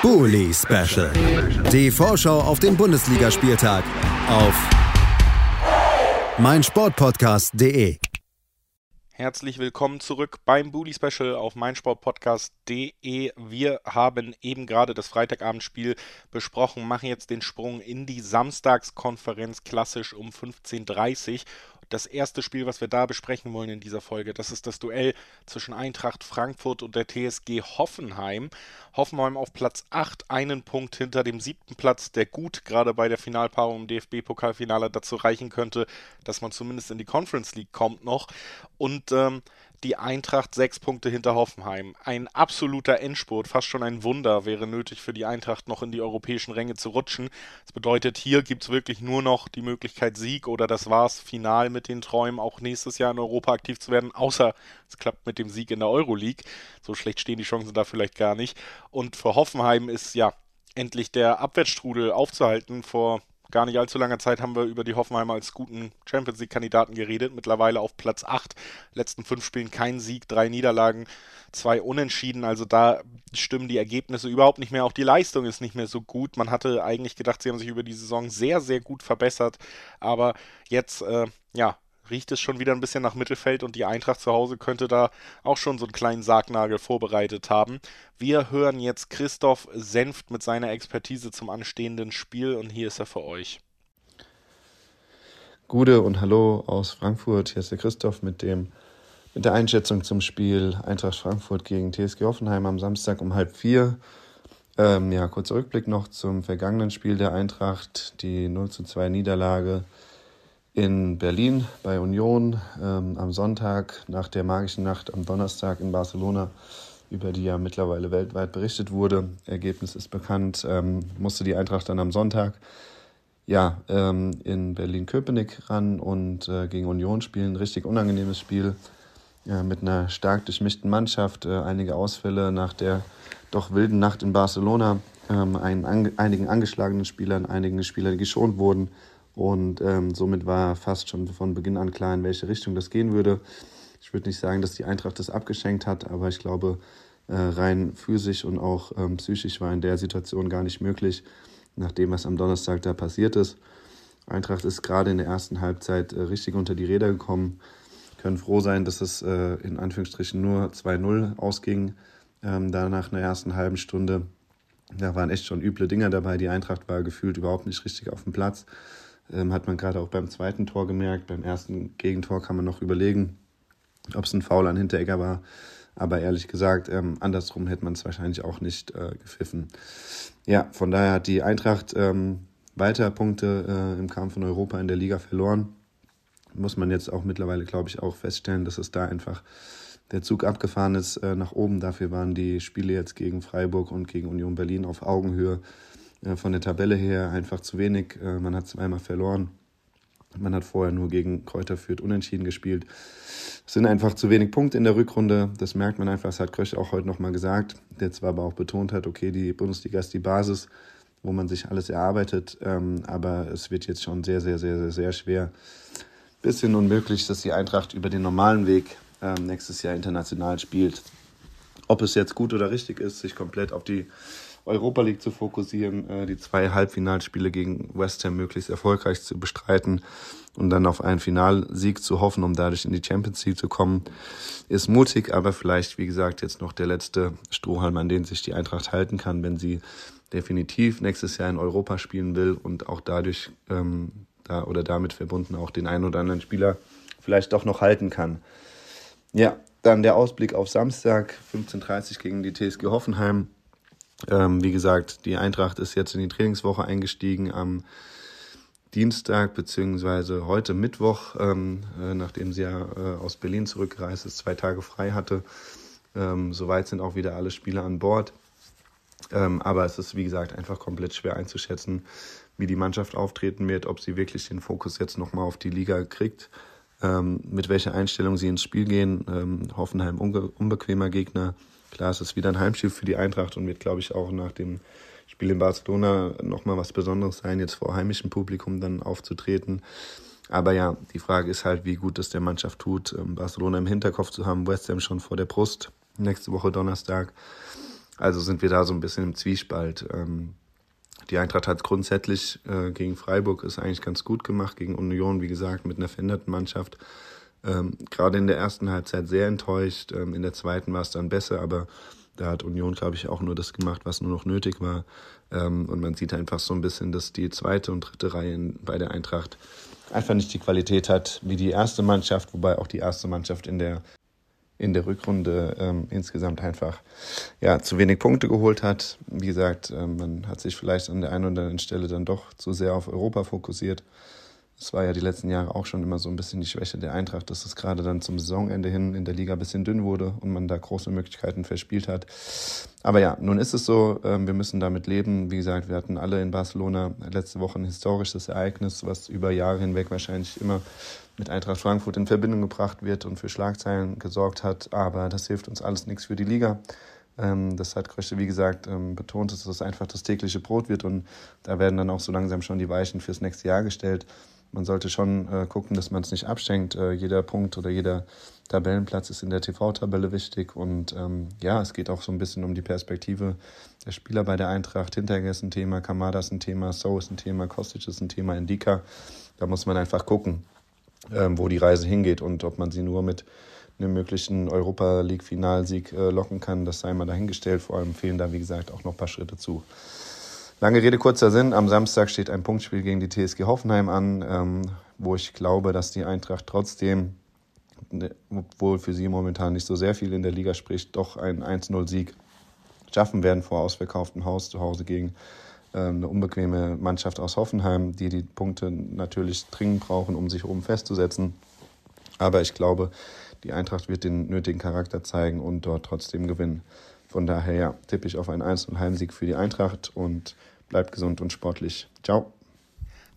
Bully Special. Die Vorschau auf den Bundesligaspieltag auf meinsportpodcast.de. Herzlich willkommen zurück beim Bully Special auf meinsportpodcast.de. Wir haben eben gerade das Freitagabendspiel besprochen, machen jetzt den Sprung in die Samstagskonferenz klassisch um 15.30 Uhr das erste Spiel, was wir da besprechen wollen in dieser Folge, das ist das Duell zwischen Eintracht Frankfurt und der TSG Hoffenheim. Hoffenheim auf Platz 8, einen Punkt hinter dem siebten Platz, der gut gerade bei der Finalpaarung im DFB-Pokalfinale dazu reichen könnte, dass man zumindest in die Conference League kommt noch. Und ähm, die Eintracht sechs Punkte hinter Hoffenheim. Ein absoluter Endspurt, fast schon ein Wunder wäre nötig für die Eintracht noch in die europäischen Ränge zu rutschen. Das bedeutet, hier gibt es wirklich nur noch die Möglichkeit Sieg oder das war's final mit den Träumen, auch nächstes Jahr in Europa aktiv zu werden, außer es klappt mit dem Sieg in der Euroleague. So schlecht stehen die Chancen da vielleicht gar nicht. Und für Hoffenheim ist ja endlich der Abwärtsstrudel aufzuhalten. Vor gar nicht allzu langer Zeit haben wir über die Hoffenheimer als guten Champions League-Kandidaten geredet. Mittlerweile auf Platz 8. Letzten fünf Spielen kein Sieg, drei Niederlagen, zwei Unentschieden. Also da stimmen die Ergebnisse überhaupt nicht mehr. Auch die Leistung ist nicht mehr so gut. Man hatte eigentlich gedacht, sie haben sich über die Saison sehr, sehr gut verbessert. Aber jetzt, äh, ja, riecht es schon wieder ein bisschen nach Mittelfeld und die Eintracht zu Hause könnte da auch schon so einen kleinen Sargnagel vorbereitet haben. Wir hören jetzt Christoph Senft mit seiner Expertise zum anstehenden Spiel und hier ist er für euch. Gute und Hallo aus Frankfurt. Hier ist der Christoph mit dem mit der Einschätzung zum Spiel Eintracht Frankfurt gegen TSG Hoffenheim am Samstag um halb vier. Ähm, ja, kurzer Rückblick noch zum vergangenen Spiel der Eintracht, die 0 zu 2 Niederlage in Berlin bei Union ähm, am Sonntag nach der magischen Nacht am Donnerstag in Barcelona, über die ja mittlerweile weltweit berichtet wurde. Ergebnis ist bekannt, ähm, musste die Eintracht dann am Sonntag ja, ähm, in Berlin-Köpenick ran und äh, gegen Union spielen. Richtig unangenehmes Spiel äh, mit einer stark durchmischten Mannschaft, äh, einige Ausfälle nach der doch wilden Nacht in Barcelona, ähm, ein, an, einigen angeschlagenen Spielern, einigen Spielern, die geschont wurden und ähm, somit war fast schon von Beginn an klar, in welche Richtung das gehen würde. Ich würde nicht sagen, dass die Eintracht das abgeschenkt hat, aber ich glaube, äh, rein physisch und auch ähm, psychisch war in der Situation gar nicht möglich, nach dem, was am Donnerstag da passiert ist. Eintracht ist gerade in der ersten Halbzeit äh, richtig unter die Räder gekommen. Können froh sein, dass es äh, in Anführungsstrichen nur 2-0 ausging. Ähm, da nach einer ersten halben Stunde, da waren echt schon üble Dinger dabei. Die Eintracht war gefühlt überhaupt nicht richtig auf dem Platz. Ähm, hat man gerade auch beim zweiten Tor gemerkt. Beim ersten Gegentor kann man noch überlegen, ob es ein Foul an Hinteregger war. Aber ehrlich gesagt, ähm, andersrum hätte man es wahrscheinlich auch nicht äh, gepfiffen. Ja, von daher hat die Eintracht ähm, weiter Punkte äh, im Kampf in Europa in der Liga verloren. Muss man jetzt auch mittlerweile, glaube ich, auch feststellen, dass es da einfach der Zug abgefahren ist äh, nach oben. Dafür waren die Spiele jetzt gegen Freiburg und gegen Union Berlin auf Augenhöhe. Äh, von der Tabelle her einfach zu wenig. Äh, man hat zweimal verloren. Man hat vorher nur gegen Kräuter Fürth unentschieden gespielt. Es sind einfach zu wenig Punkte in der Rückrunde. Das merkt man einfach. Das hat Krösch auch heute nochmal gesagt. Der zwar aber auch betont hat, okay, die Bundesliga ist die Basis, wo man sich alles erarbeitet. Ähm, aber es wird jetzt schon sehr, sehr, sehr, sehr, sehr schwer. Bisschen unmöglich, dass die Eintracht über den normalen Weg ähm, nächstes Jahr international spielt. Ob es jetzt gut oder richtig ist, sich komplett auf die Europa League zu fokussieren, äh, die zwei Halbfinalspiele gegen West Ham möglichst erfolgreich zu bestreiten und dann auf einen Finalsieg zu hoffen, um dadurch in die Champions League zu kommen, ist mutig, aber vielleicht, wie gesagt, jetzt noch der letzte Strohhalm, an den sich die Eintracht halten kann, wenn sie definitiv nächstes Jahr in Europa spielen will und auch dadurch ähm, da oder damit verbunden auch den einen oder anderen Spieler vielleicht doch noch halten kann. Ja, dann der Ausblick auf Samstag, 15.30 gegen die TSG Hoffenheim. Ähm, wie gesagt, die Eintracht ist jetzt in die Trainingswoche eingestiegen am Dienstag beziehungsweise heute Mittwoch, ähm, äh, nachdem sie ja äh, aus Berlin zurückgereist ist, zwei Tage frei hatte. Ähm, soweit sind auch wieder alle Spieler an Bord. Ähm, aber es ist, wie gesagt, einfach komplett schwer einzuschätzen, wie die Mannschaft auftreten wird, ob sie wirklich den Fokus jetzt nochmal auf die Liga kriegt, ähm, mit welcher Einstellung sie ins Spiel gehen. Ähm, Hoffenheim unbe unbequemer Gegner Klar, es ist wieder ein Heimspiel für die Eintracht und wird, glaube ich, auch nach dem Spiel in Barcelona nochmal was Besonderes sein, jetzt vor heimischem Publikum dann aufzutreten. Aber ja, die Frage ist halt, wie gut es der Mannschaft tut, ähm, Barcelona im Hinterkopf zu haben, West Ham schon vor der Brust, nächste Woche Donnerstag. Also sind wir da so ein bisschen im Zwiespalt. Ähm, die Eintracht hat grundsätzlich äh, gegen Freiburg ist eigentlich ganz gut gemacht, gegen Union, wie gesagt, mit einer veränderten Mannschaft. Ähm, Gerade in der ersten Halbzeit sehr enttäuscht, ähm, in der zweiten war es dann besser, aber da hat Union, glaube ich, auch nur das gemacht, was nur noch nötig war. Ähm, und man sieht einfach so ein bisschen, dass die zweite und dritte Reihe bei der Eintracht einfach nicht die Qualität hat wie die erste Mannschaft, wobei auch die erste Mannschaft in der in der Rückrunde ähm, insgesamt einfach ja, zu wenig Punkte geholt hat. Wie gesagt, ähm, man hat sich vielleicht an der einen oder anderen Stelle dann doch zu sehr auf Europa fokussiert. Es war ja die letzten Jahre auch schon immer so ein bisschen die Schwäche der Eintracht, dass es gerade dann zum Saisonende hin in der Liga ein bisschen dünn wurde und man da große Möglichkeiten verspielt hat. Aber ja, nun ist es so, ähm, wir müssen damit leben. Wie gesagt, wir hatten alle in Barcelona letzte Woche ein historisches Ereignis, was über Jahre hinweg wahrscheinlich immer mit Eintracht Frankfurt in Verbindung gebracht wird und für Schlagzeilen gesorgt hat. Aber das hilft uns alles nichts für die Liga. Ähm, das hat Krösche, wie gesagt, ähm, betont, dass das einfach das tägliche Brot wird und da werden dann auch so langsam schon die Weichen fürs nächste Jahr gestellt man sollte schon äh, gucken, dass man es nicht abschenkt. Äh, jeder Punkt oder jeder Tabellenplatz ist in der TV-Tabelle wichtig. Und ähm, ja, es geht auch so ein bisschen um die Perspektive der Spieler bei der Eintracht. Hinterher ist ein Thema, Kamada ist ein Thema, So ist ein Thema, Kostic ist ein Thema, Indika. Da muss man einfach gucken, ähm, wo die Reise hingeht und ob man sie nur mit einem möglichen Europa League-Finalsieg äh, locken kann. Das sei mal dahingestellt. Vor allem fehlen da, wie gesagt, auch noch ein paar Schritte zu. Lange Rede, kurzer Sinn. Am Samstag steht ein Punktspiel gegen die TSG Hoffenheim an, ähm, wo ich glaube, dass die Eintracht trotzdem, ne, obwohl für sie momentan nicht so sehr viel in der Liga spricht, doch einen 1-0-Sieg schaffen werden vor ausverkauftem Haus zu Hause gegen ähm, eine unbequeme Mannschaft aus Hoffenheim, die die Punkte natürlich dringend brauchen, um sich oben festzusetzen. Aber ich glaube, die Eintracht wird den nötigen Charakter zeigen und dort trotzdem gewinnen. Von daher ja, tippe ich auf einen 1 Heimsieg für die Eintracht und bleibt gesund und sportlich. Ciao.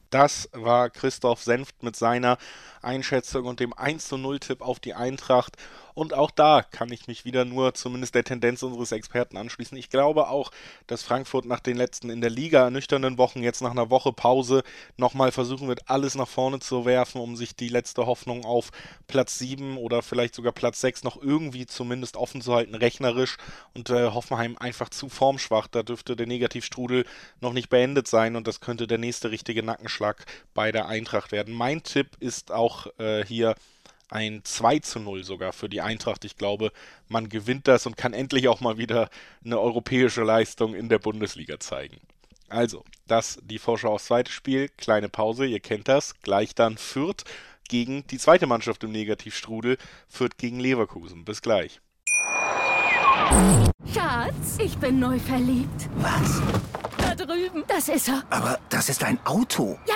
Das war Christoph Senft mit seiner Einschätzung und dem 1 zu 0 Tipp auf die Eintracht. Und auch da kann ich mich wieder nur zumindest der Tendenz unseres Experten anschließen. Ich glaube auch, dass Frankfurt nach den letzten in der Liga ernüchternden Wochen jetzt nach einer Woche Pause nochmal versuchen wird, alles nach vorne zu werfen, um sich die letzte Hoffnung auf Platz 7 oder vielleicht sogar Platz 6 noch irgendwie zumindest offen zu halten, rechnerisch. Und äh, Hoffenheim einfach zu formschwach. Da dürfte der Negativstrudel noch nicht beendet sein und das könnte der nächste richtige Nackenschlag bei der Eintracht werden. Mein Tipp ist auch äh, hier ein 2 zu 0 sogar für die Eintracht. Ich glaube, man gewinnt das und kann endlich auch mal wieder eine europäische Leistung in der Bundesliga zeigen. Also, das die Vorschau aufs zweite Spiel. Kleine Pause, ihr kennt das. Gleich dann Fürth gegen die zweite Mannschaft im Negativstrudel. Fürth gegen Leverkusen. Bis gleich. Schatz, ich bin neu verliebt. Was? Da drüben. Das ist er. Aber das ist ein Auto. Ja,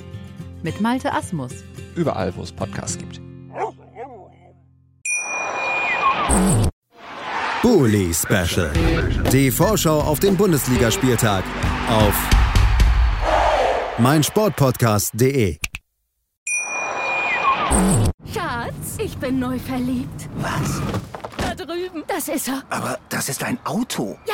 mit Malte Asmus. Überall, wo es Podcasts gibt. Bully Special. Die Vorschau auf den Bundesligaspieltag auf meinsportpodcast.de. Schatz, ich bin neu verliebt. Was? Da drüben. Das ist er. Aber das ist ein Auto. Ja,